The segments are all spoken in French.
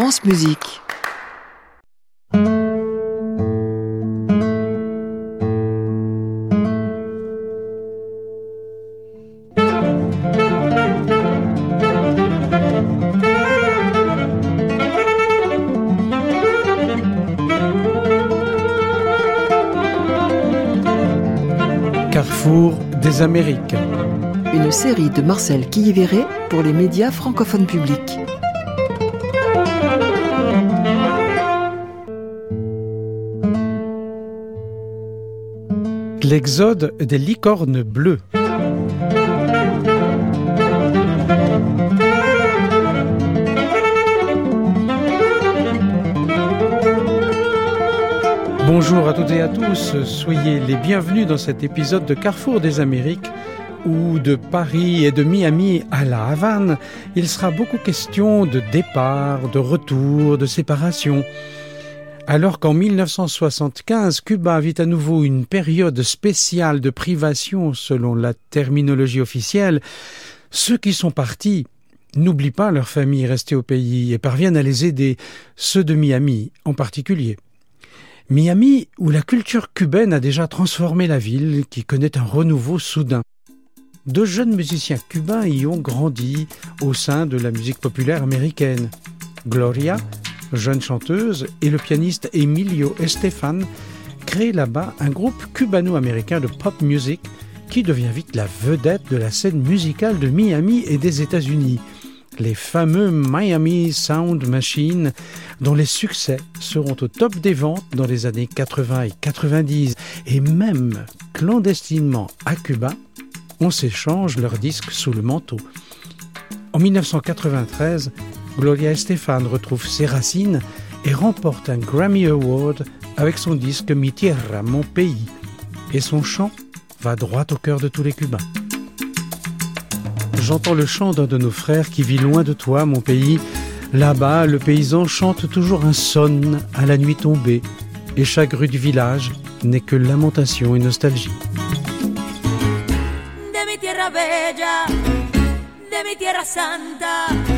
France Musique. Carrefour des Amériques. Une série de Marcel Quilliveré pour les médias francophones publics. L'exode des licornes bleues. Bonjour à toutes et à tous, soyez les bienvenus dans cet épisode de Carrefour des Amériques où de Paris et de Miami à La Havane, il sera beaucoup question de départ, de retour, de séparation. Alors qu'en 1975, Cuba vit à nouveau une période spéciale de privation selon la terminologie officielle, ceux qui sont partis n'oublient pas leur famille restée au pays et parviennent à les aider, ceux de Miami en particulier. Miami, où la culture cubaine a déjà transformé la ville, qui connaît un renouveau soudain. Deux jeunes musiciens cubains y ont grandi au sein de la musique populaire américaine. Gloria, jeune chanteuse, et le pianiste Emilio Estefan créent là-bas un groupe cubano-américain de pop music qui devient vite la vedette de la scène musicale de Miami et des États-Unis les fameux Miami Sound Machine, dont les succès seront au top des ventes dans les années 80 et 90, et même clandestinement à Cuba, on s'échange leurs disques sous le manteau. En 1993, Gloria Estefan retrouve ses racines et remporte un Grammy Award avec son disque Mi Tierra, mon pays, et son chant va droit au cœur de tous les Cubains. J'entends le chant d'un de nos frères qui vit loin de toi, mon pays. Là-bas, le paysan chante toujours un sonne à la nuit tombée, et chaque rue du village n'est que lamentation et nostalgie. De tierra bella, de tierra santa,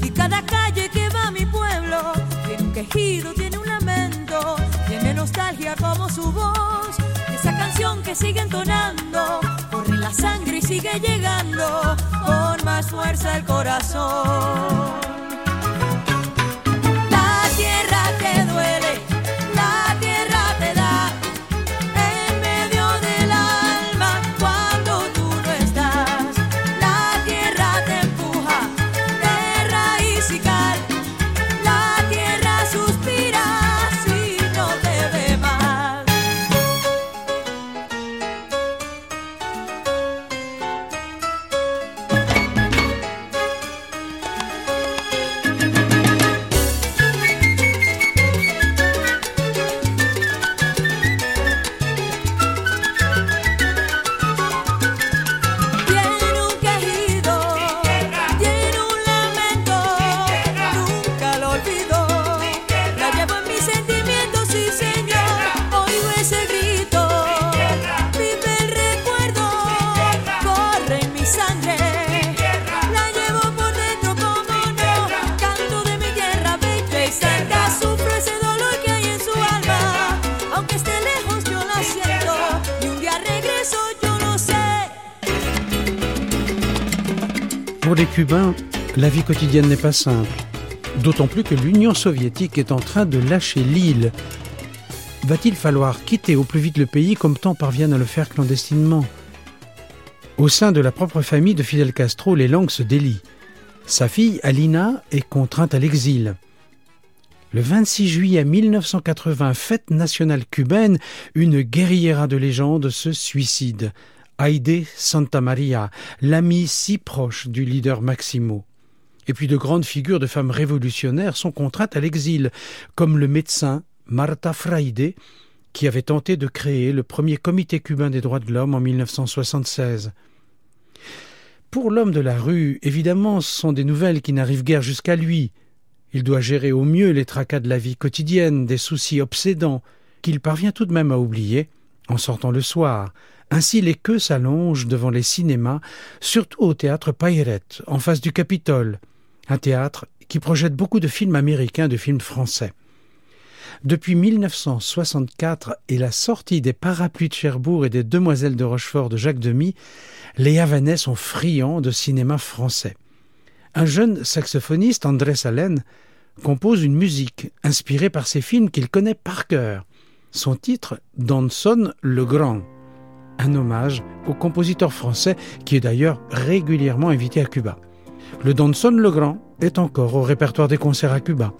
Y cada calle que va a mi pueblo tiene un quejido, tiene un lamento, tiene nostalgia como su voz. Esa canción que sigue entonando, corre la sangre y sigue llegando con más fuerza el corazón. Quotidienne n'est pas simple, d'autant plus que l'Union soviétique est en train de lâcher l'île. Va-t-il falloir quitter au plus vite le pays comme tant parviennent à le faire clandestinement? Au sein de la propre famille de Fidel Castro, les langues se délient. Sa fille, Alina, est contrainte à l'exil. Le 26 juillet 1980, fête nationale cubaine, une guerriera de légende se suicide. Aide Santa Maria, l'amie si proche du leader Maximo. Et puis de grandes figures de femmes révolutionnaires sont contraintes à l'exil, comme le médecin Marta Fraide, qui avait tenté de créer le premier comité cubain des droits de l'homme en 1976. Pour l'homme de la rue, évidemment, ce sont des nouvelles qui n'arrivent guère jusqu'à lui. Il doit gérer au mieux les tracas de la vie quotidienne, des soucis obsédants, qu'il parvient tout de même à oublier en sortant le soir. Ainsi les queues s'allongent devant les cinémas, surtout au théâtre Payrette, en face du Capitole, un théâtre qui projette beaucoup de films américains, de films français. Depuis 1964 et la sortie des Parapluies de Cherbourg et des Demoiselles de Rochefort de Jacques Demy, les Havanais sont friands de cinéma français. Un jeune saxophoniste, André Salène, compose une musique inspirée par ces films qu'il connaît par cœur. Son titre, Danson le Grand, un hommage au compositeur français qui est d'ailleurs régulièrement invité à Cuba. Le Danson le Grand est encore au répertoire des concerts à Cuba.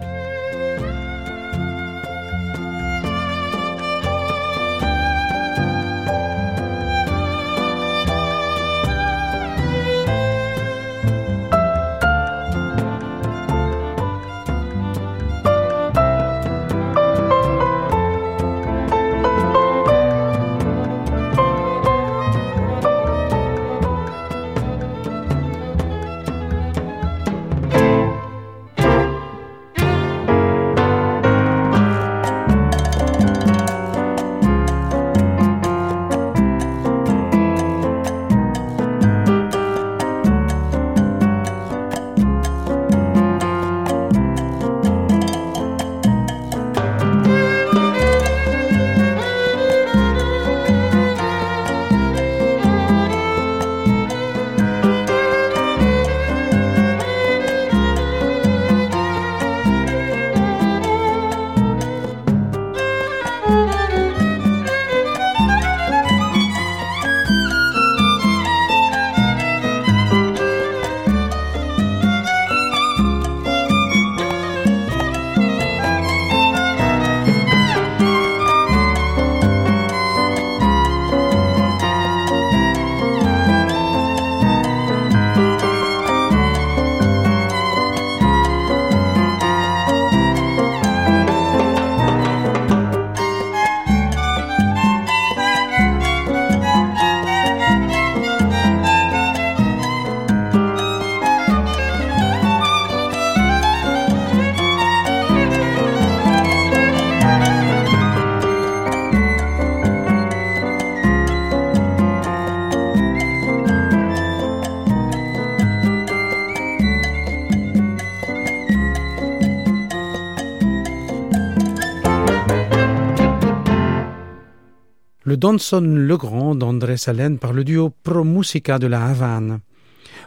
Le Danson le Grand d'André Salène par le duo Pro Musica de la Havane.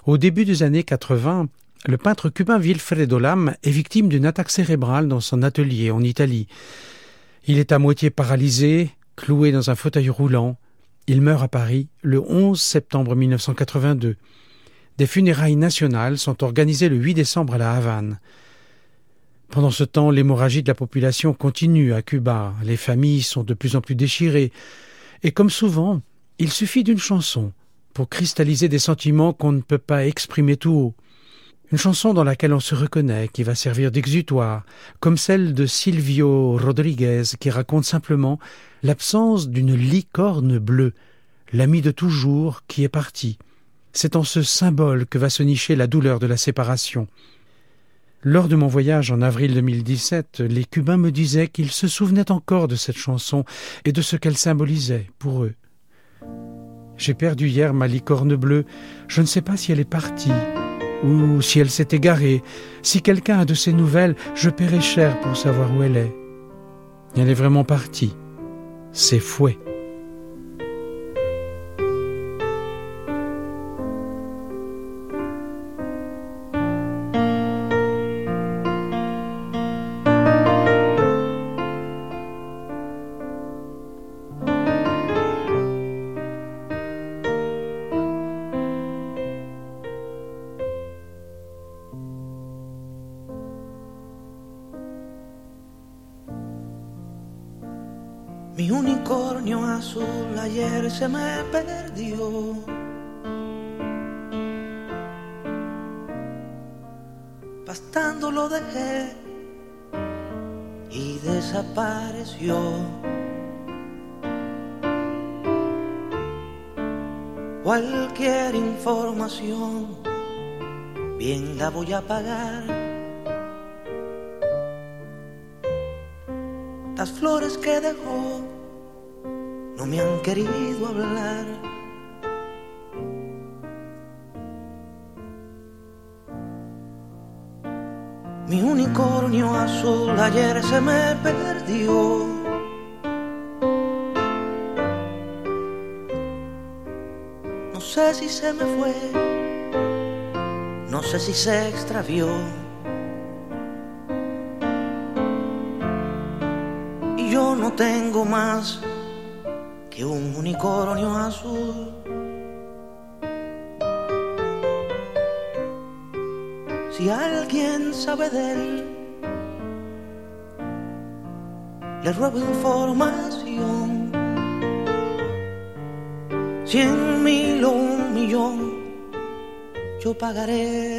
Au début des années 80, le peintre cubain Wilfredo Lam est victime d'une attaque cérébrale dans son atelier en Italie. Il est à moitié paralysé, cloué dans un fauteuil roulant. Il meurt à Paris le 11 septembre 1982. Des funérailles nationales sont organisées le 8 décembre à la Havane. Pendant ce temps, l'hémorragie de la population continue à Cuba. Les familles sont de plus en plus déchirées. Et comme souvent, il suffit d'une chanson pour cristalliser des sentiments qu'on ne peut pas exprimer tout haut. Une chanson dans laquelle on se reconnaît, qui va servir d'exutoire, comme celle de Silvio Rodriguez, qui raconte simplement l'absence d'une licorne bleue, l'ami de toujours qui est parti. C'est en ce symbole que va se nicher la douleur de la séparation. Lors de mon voyage en avril 2017, les Cubains me disaient qu'ils se souvenaient encore de cette chanson et de ce qu'elle symbolisait pour eux. J'ai perdu hier ma licorne bleue. Je ne sais pas si elle est partie ou si elle s'est égarée. Si quelqu'un a de ses nouvelles, je paierai cher pour savoir où elle est. Elle est vraiment partie. C'est fouet. Perdió. Pastando lo dejé y desapareció. Cualquier información, bien la voy a pagar. Las flores que dejó no me han querido hablar. Mi unicornio azul ayer se me perdió. No sé si se me fue, no sé si se extravió. Y yo no tengo más que un unicornio azul. Si alguien sabe de él, le ruego información. Cien mil o un millón, yo pagaré.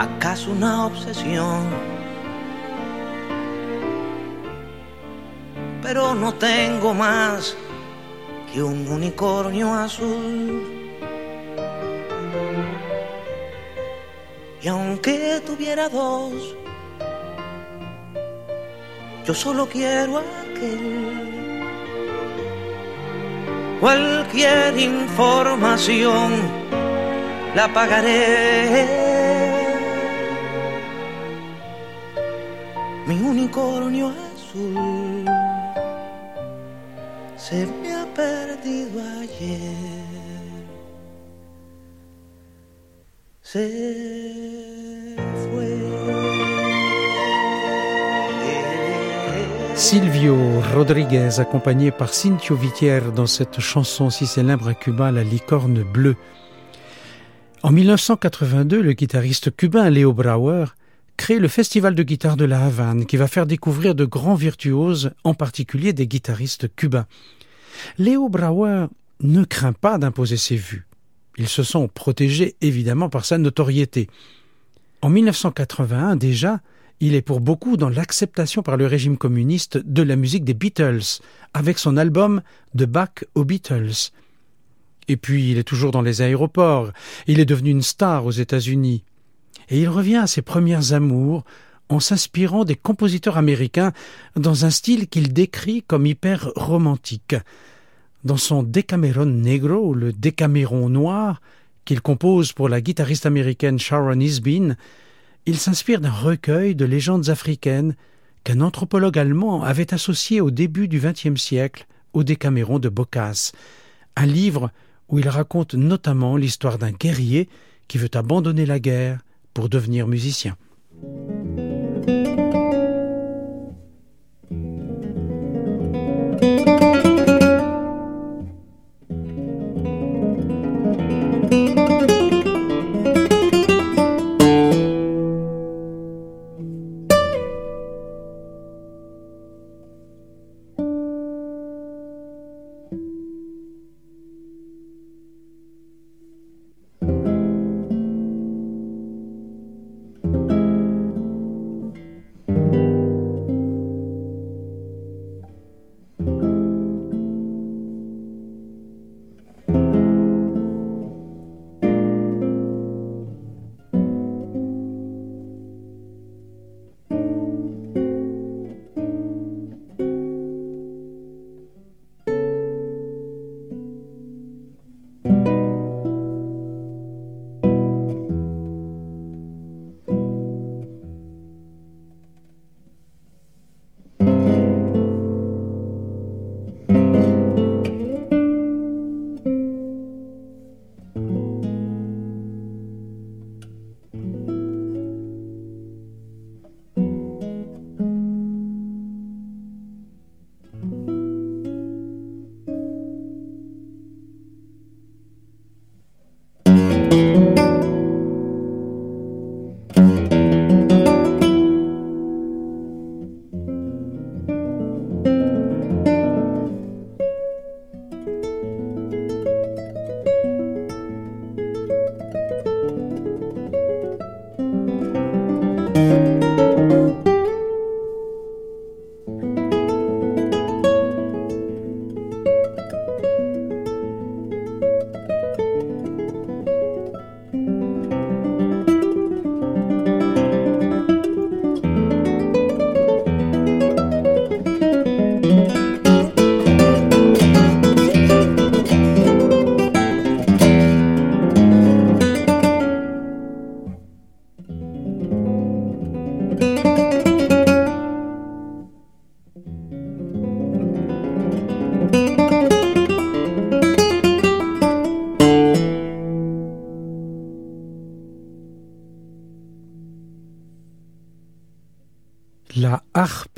acaso una obsesión. Pero no tengo más que un unicornio azul. Y aunque tuviera dos, yo solo quiero aquel. Cualquier información la pagaré. Silvio Rodriguez, accompagné par Cintio Vitier dans cette chanson si célèbre à Cuba, La licorne bleue. En 1982, le guitariste cubain Leo Brauer crée le Festival de guitare de la Havane qui va faire découvrir de grands virtuoses, en particulier des guitaristes cubains. Léo Brauer ne craint pas d'imposer ses vues. Il se sent protégé évidemment par sa notoriété. En 1981 déjà, il est pour beaucoup dans l'acceptation par le régime communiste de la musique des Beatles, avec son album De Bach aux Beatles. Et puis il est toujours dans les aéroports, il est devenu une star aux États-Unis. Et il revient à ses premières amours en s'inspirant des compositeurs américains dans un style qu'il décrit comme hyper romantique. Dans son Decameron Negro, le Décaméron noir, qu'il compose pour la guitariste américaine Sharon Isbin, il s'inspire d'un recueil de légendes africaines qu'un anthropologue allemand avait associé au début du XXe siècle au Décaméron de Boccace, un livre où il raconte notamment l'histoire d'un guerrier qui veut abandonner la guerre pour devenir musicien.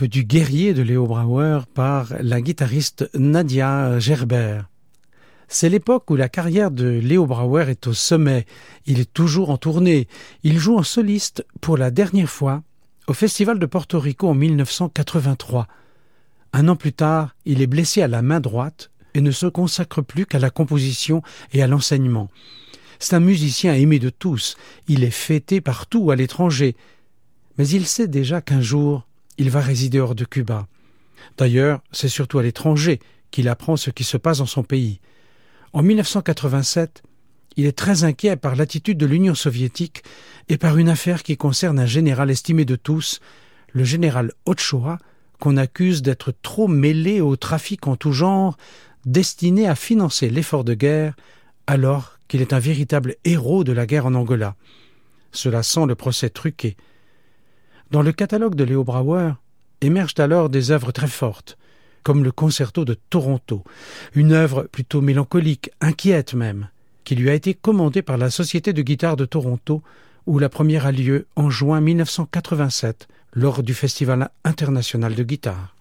Du guerrier de Léo Brauer par la guitariste Nadia Gerber. C'est l'époque où la carrière de Léo Brauer est au sommet. Il est toujours en tournée. Il joue en soliste pour la dernière fois au Festival de Porto Rico en 1983. Un an plus tard, il est blessé à la main droite et ne se consacre plus qu'à la composition et à l'enseignement. C'est un musicien aimé de tous. Il est fêté partout à l'étranger mais il sait déjà qu'un jour il va résider hors de Cuba. D'ailleurs, c'est surtout à l'étranger qu'il apprend ce qui se passe dans son pays. En 1987, il est très inquiet par l'attitude de l'Union soviétique et par une affaire qui concerne un général estimé de tous, le général Ochoa, qu'on accuse d'être trop mêlé au trafic en tout genre, destiné à financer l'effort de guerre, alors qu'il est un véritable héros de la guerre en Angola. Cela sent le procès truqué. Dans le catalogue de Léo Brauer émergent alors des œuvres très fortes, comme le concerto de Toronto, une œuvre plutôt mélancolique, inquiète même, qui lui a été commandée par la Société de guitare de Toronto, où la première a lieu en juin 1987 lors du Festival international de guitare.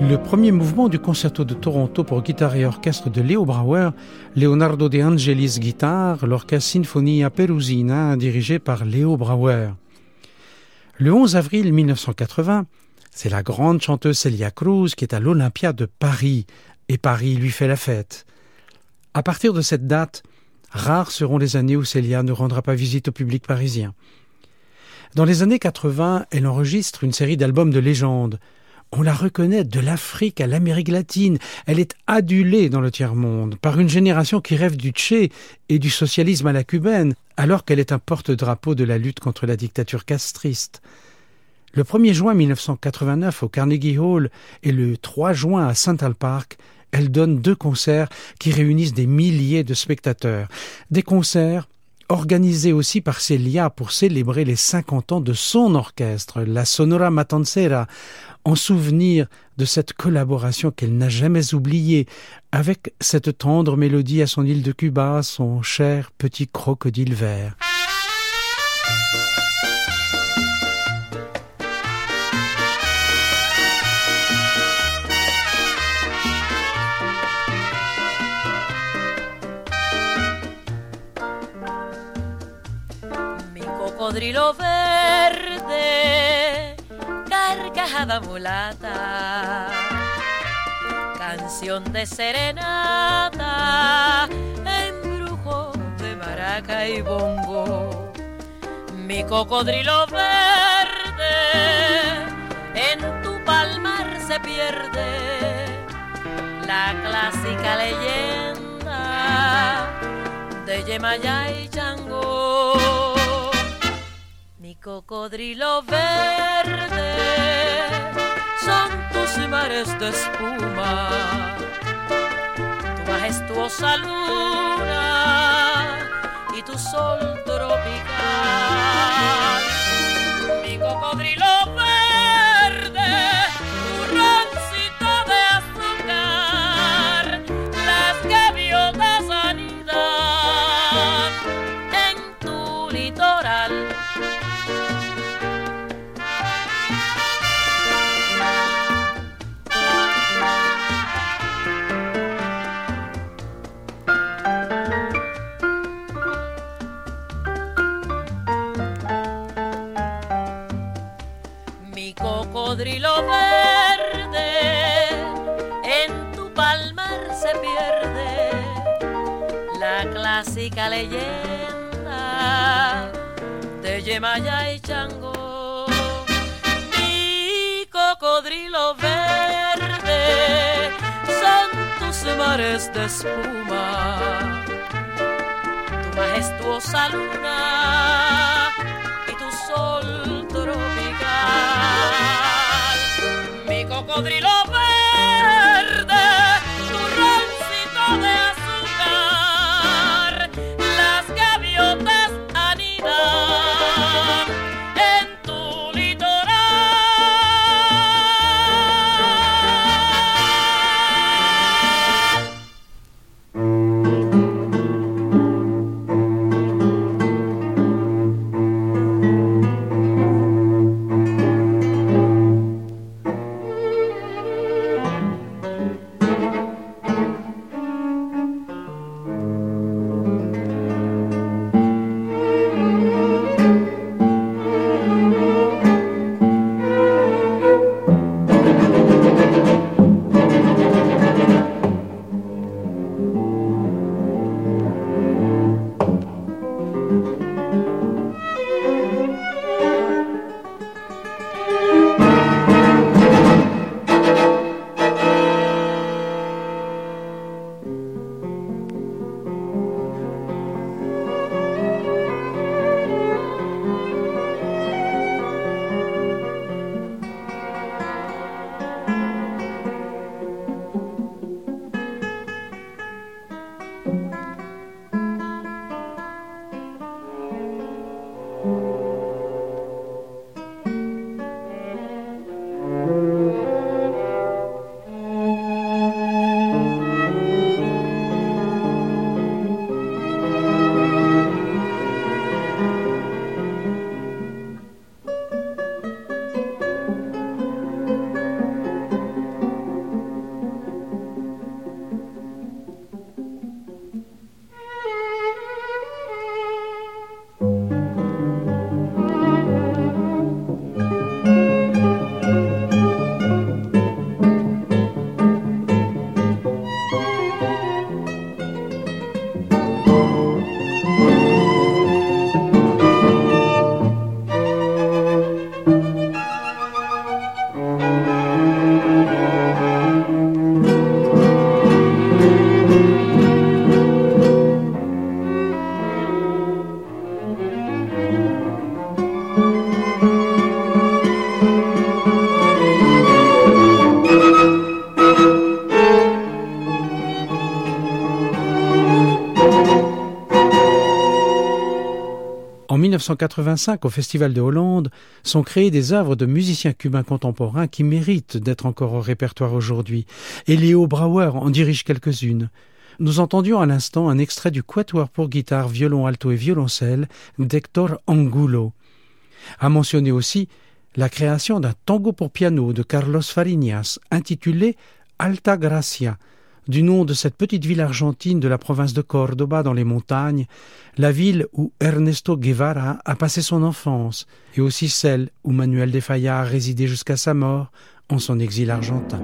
Le premier mouvement du concerto de Toronto pour guitare et orchestre de Leo Brauer, Leonardo De Angelis guitare, l'orchestre Sinfonia Perusina dirigé par Leo Brauer. Le 11 avril 1980, c'est la grande chanteuse Celia Cruz qui est à l'Olympia de Paris, et Paris lui fait la fête. À partir de cette date, rares seront les années où Celia ne rendra pas visite au public parisien. Dans les années 80, elle enregistre une série d'albums de légende. On la reconnaît de l'Afrique à l'Amérique latine. Elle est adulée dans le tiers-monde par une génération qui rêve du Tché et du socialisme à la cubaine, alors qu'elle est un porte-drapeau de la lutte contre la dictature castriste. Le 1er juin 1989 au Carnegie Hall et le 3 juin à Central Park, elle donne deux concerts qui réunissent des milliers de spectateurs. Des concerts organisés aussi par Celia pour célébrer les 50 ans de son orchestre, la Sonora Matancera, en souvenir de cette collaboration qu'elle n'a jamais oubliée, avec cette tendre mélodie à son île de Cuba, son cher petit crocodile vert. Cocodrilo verde, carcajada mulata, canción de serenata, embrujo de maraca y bongo. Mi cocodrilo verde, en tu palmar se pierde la clásica leyenda de Yemayá y Chango. Cocodrilo verde son tus mares de espuma, tu majestuosa luna y tu sol tropical. Leyenda de Yemayá y Chango. Mi cocodrilo verde son tus mares de espuma, tu majestuosa luna y tu sol tropical. Mi cocodrilo 1985, au Festival de Hollande, sont créées des œuvres de musiciens cubains contemporains qui méritent d'être encore au répertoire aujourd'hui, et Léo Brauer en dirige quelques-unes. Nous entendions à l'instant un extrait du Quatuor pour guitare, violon alto et violoncelle d'Hector Angulo. À mentionner aussi la création d'un tango pour piano de Carlos Fariñas intitulé Alta Gracia, du nom de cette petite ville argentine de la province de Córdoba dans les montagnes, la ville où Ernesto Guevara a passé son enfance et aussi celle où Manuel de Falla a résidé jusqu'à sa mort en son exil argentin.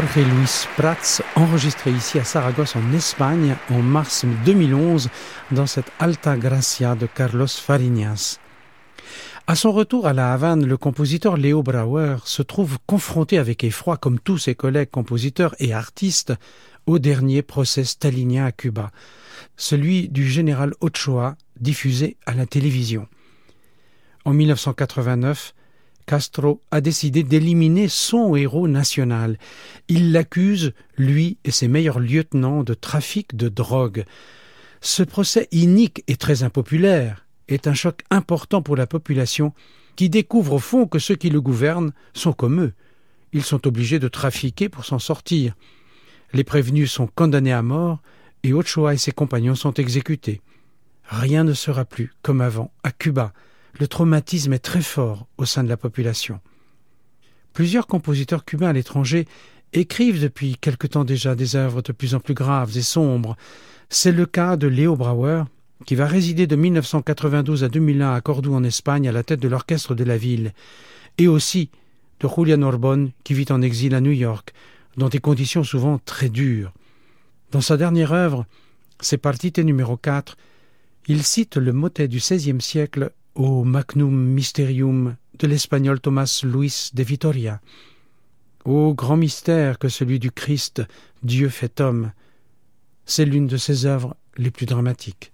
Jorge Luis Prats, enregistré ici à Saragosse en Espagne en mars 2011 dans cette Alta Gracia de Carlos Fariñas. À son retour à La Havane, le compositeur Léo Brauer se trouve confronté avec effroi, comme tous ses collègues compositeurs et artistes, au dernier procès stalinien à Cuba, celui du général Ochoa, diffusé à la télévision. En 1989, Castro a décidé d'éliminer son héros national. Il l'accuse, lui et ses meilleurs lieutenants, de trafic de drogue. Ce procès inique et très impopulaire est un choc important pour la population qui découvre au fond que ceux qui le gouvernent sont comme eux. Ils sont obligés de trafiquer pour s'en sortir. Les prévenus sont condamnés à mort et Ochoa et ses compagnons sont exécutés. Rien ne sera plus comme avant à Cuba. Le traumatisme est très fort au sein de la population. Plusieurs compositeurs cubains à l'étranger écrivent depuis quelque temps déjà des œuvres de plus en plus graves et sombres. C'est le cas de Léo Brauer, qui va résider de 1992 à 2001 à Cordoue en Espagne à la tête de l'orchestre de la ville, et aussi de Julian Orbon, qui vit en exil à New York, dans des conditions souvent très dures. Dans sa dernière œuvre, ses partites numéro 4, il cite le motet du XVIe siècle au Magnum Mysterium de l'espagnol Thomas Luis de Vitoria. Ô grand mystère que celui du Christ, Dieu fait homme, c'est l'une de ses œuvres les plus dramatiques.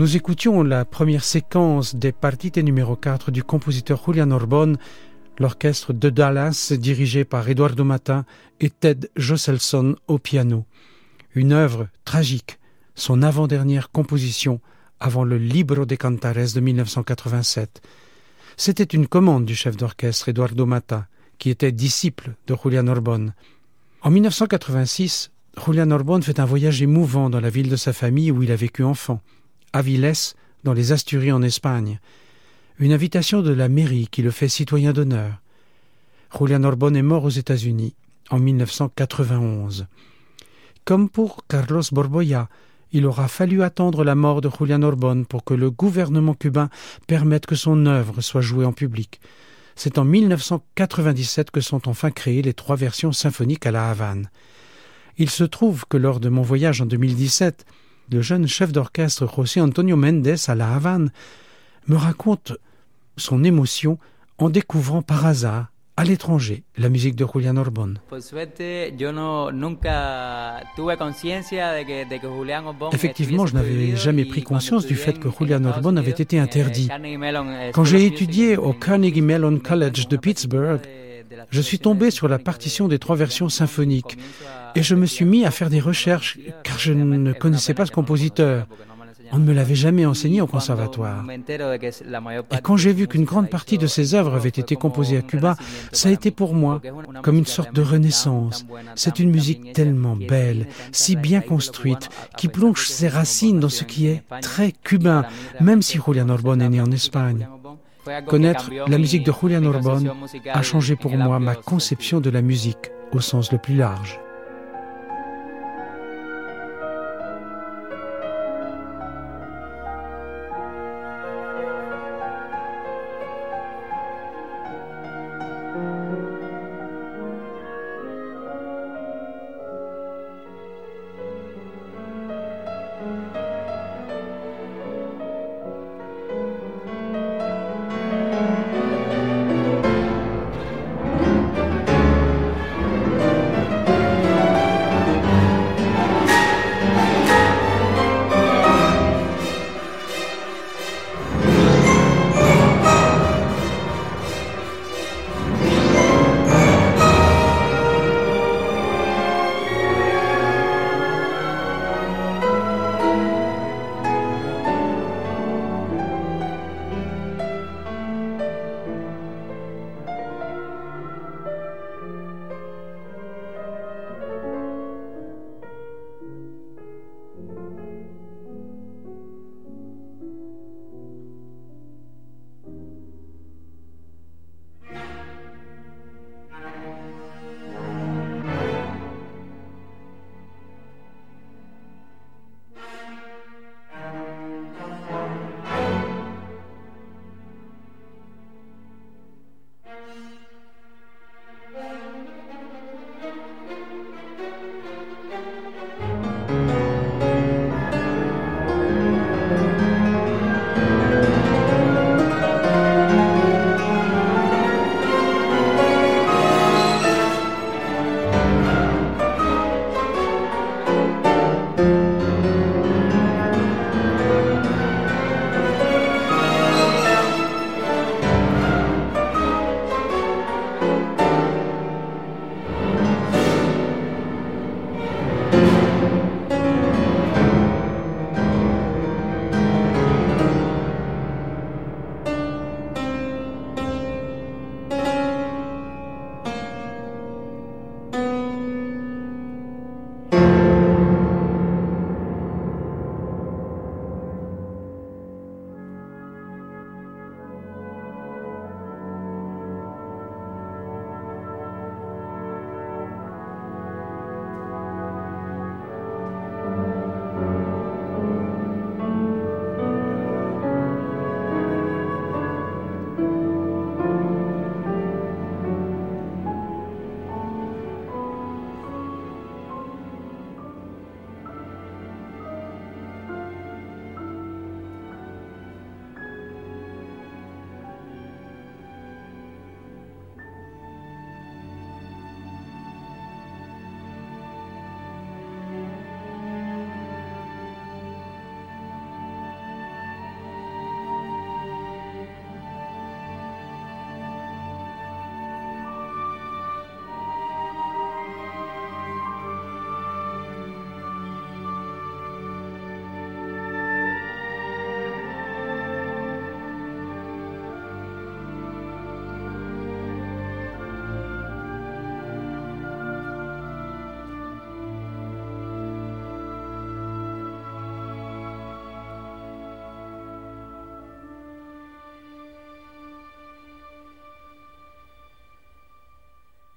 Nous écoutions la première séquence des partites numéro 4 du compositeur Julian Orbon, l'orchestre de Dallas dirigé par Eduardo Mata et Ted Josselson au piano. Une œuvre tragique, son avant-dernière composition avant le Libro de Cantares de 1987. C'était une commande du chef d'orchestre Eduardo Mata, qui était disciple de Julian Orbon. En 1986, Julian Orbon fait un voyage émouvant dans la ville de sa famille où il a vécu enfant, Dans les Asturies en Espagne. Une invitation de la mairie qui le fait citoyen d'honneur. Julian Orbon est mort aux États-Unis en 1991. Comme pour Carlos Borboya, il aura fallu attendre la mort de Julian Orbon pour que le gouvernement cubain permette que son œuvre soit jouée en public. C'est en 1997 que sont enfin créées les trois versions symphoniques à La Havane. Il se trouve que lors de mon voyage en 2017, le jeune chef d'orchestre José Antonio Méndez à La Havane me raconte son émotion en découvrant par hasard à l'étranger la musique de Julian Orbon. Effectivement, je n'avais jamais pris conscience du fait que Julian Orbon avait été interdit. Quand j'ai étudié au Carnegie Mellon College de Pittsburgh, je suis tombé sur la partition des trois versions symphoniques et je me suis mis à faire des recherches car je ne connaissais pas ce compositeur. On ne me l'avait jamais enseigné au conservatoire. Et quand j'ai vu qu'une grande partie de ses œuvres avaient été composées à Cuba, ça a été pour moi comme une sorte de renaissance. C'est une musique tellement belle, si bien construite, qui plonge ses racines dans ce qui est très cubain, même si Julian Orbon est né en Espagne. Connaître la musique de Julian Orbon a changé pour moi ma conception de la musique au sens le plus large.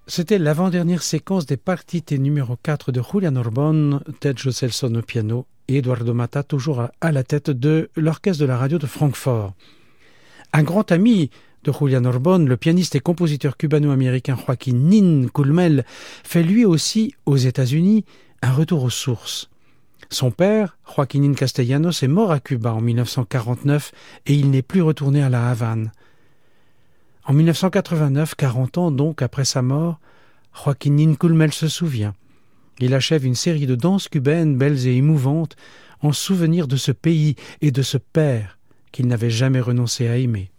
C'était l'avant-dernière séquence des partites numéro 4 de Julian Orbon, Ted Joselson au piano et Eduardo Mata toujours à la tête de l'orchestre de la radio de Francfort. Un grand ami de Julian Orbon, le pianiste et compositeur cubano-américain Joaquin Nin Culmel, fait lui aussi, aux États-Unis, un retour aux sources. Son père, Joaquin Castellanos, est mort à Cuba en 1949 et il n'est plus retourné à la Havane. En 1989, 40 ans donc après sa mort, Joaquin Culmel se souvient. Il achève une série de danses cubaines belles et émouvantes en souvenir de ce pays et de ce père qu'il n'avait jamais renoncé à aimer.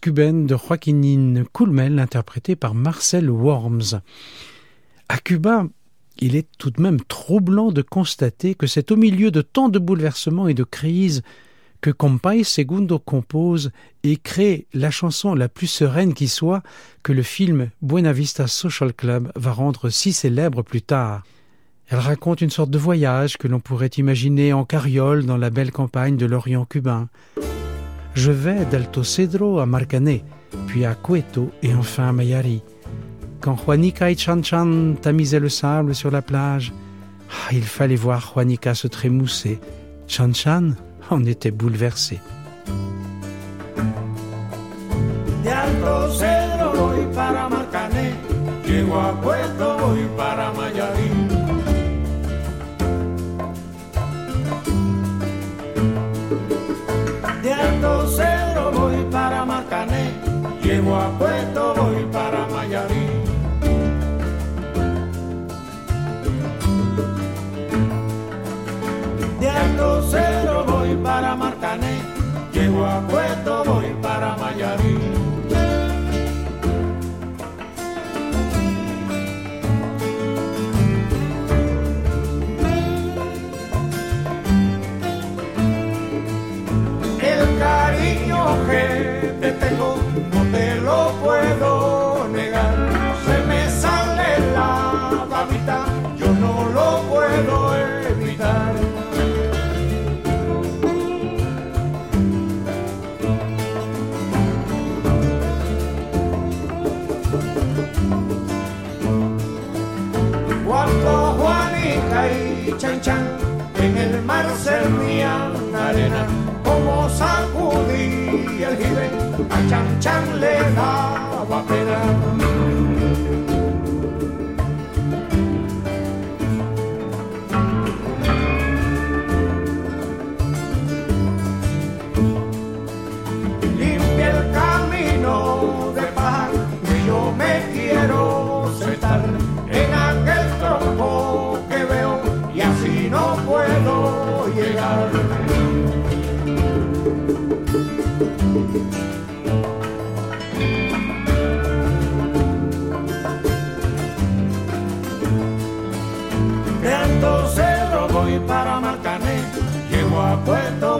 Cubaine de Joaquinin Culmel interprétée par Marcel Worms. À Cuba, il est tout de même troublant de constater que c'est au milieu de tant de bouleversements et de crises que Compay Segundo compose et crée la chanson la plus sereine qui soit que le film Buena Vista Social Club va rendre si célèbre plus tard. Elle raconte une sorte de voyage que l'on pourrait imaginer en carriole dans la belle campagne de l'Orient cubain. Je vais d'Alto Cedro à Marcané, puis à Cueto et enfin à Mayari. Quand Juanica et Chan Chan tamisaient le sable sur la plage, ah, il fallait voir Juanica se trémousser. Chan Chan en était bouleversé. Puerto, mar se arena, como sacudí el jibe, a Chan Chan le da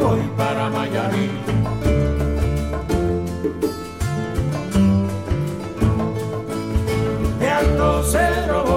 voy para Mayarí. De Alto Cedro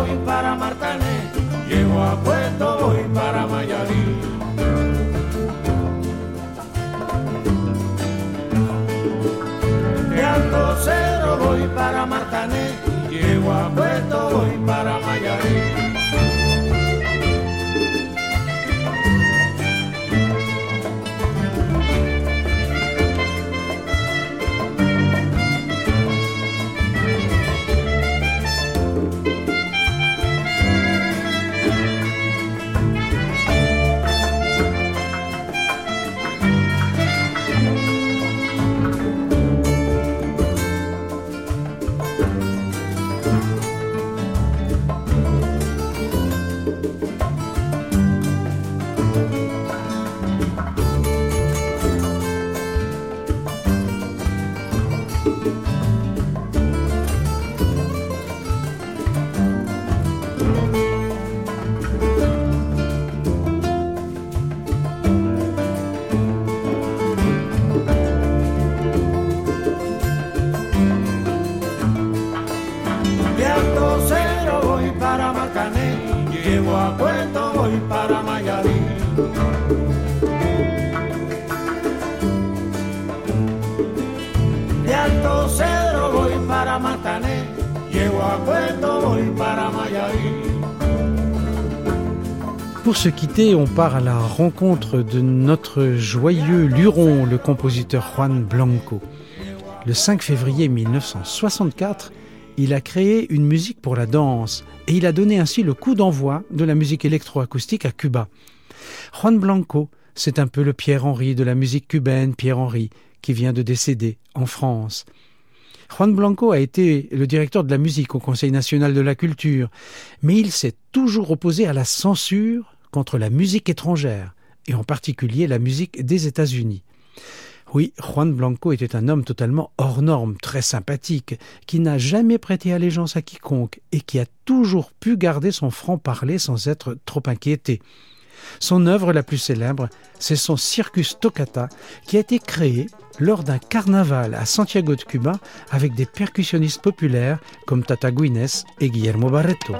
Pour se quitter, on part à la rencontre de notre joyeux luron, le compositeur Juan Blanco. Le 5 février 1964, il a créé une musique pour la danse et il a donné ainsi le coup d'envoi de la musique électroacoustique à Cuba. Juan Blanco, c'est un peu le Pierre-Henri de la musique cubaine, Pierre-Henri, qui vient de décéder en France. Juan Blanco a été le directeur de la musique au Conseil national de la culture, mais il s'est toujours opposé à la censure contre la musique étrangère, et en particulier la musique des États-Unis. Oui, Juan Blanco était un homme totalement hors norme, très sympathique, qui n'a jamais prêté allégeance à quiconque et qui a toujours pu garder son franc-parler sans être trop inquiété. Son œuvre la plus célèbre, c'est son Circus Toccata, qui a été créé lors d'un carnaval à Santiago de Cuba avec des percussionnistes populaires comme Tata Guines et Guillermo Barreto.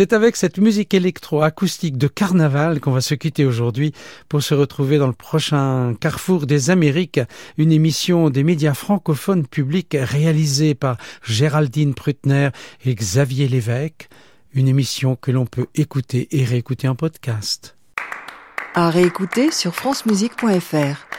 C'est avec cette musique électro-acoustique de carnaval qu'on va se quitter aujourd'hui pour se retrouver dans le prochain Carrefour des Amériques, une émission des médias francophones publics réalisée par Géraldine Prutner et Xavier Lévesque, une émission que l'on peut écouter et réécouter en podcast. À réécouter sur francemusique.fr.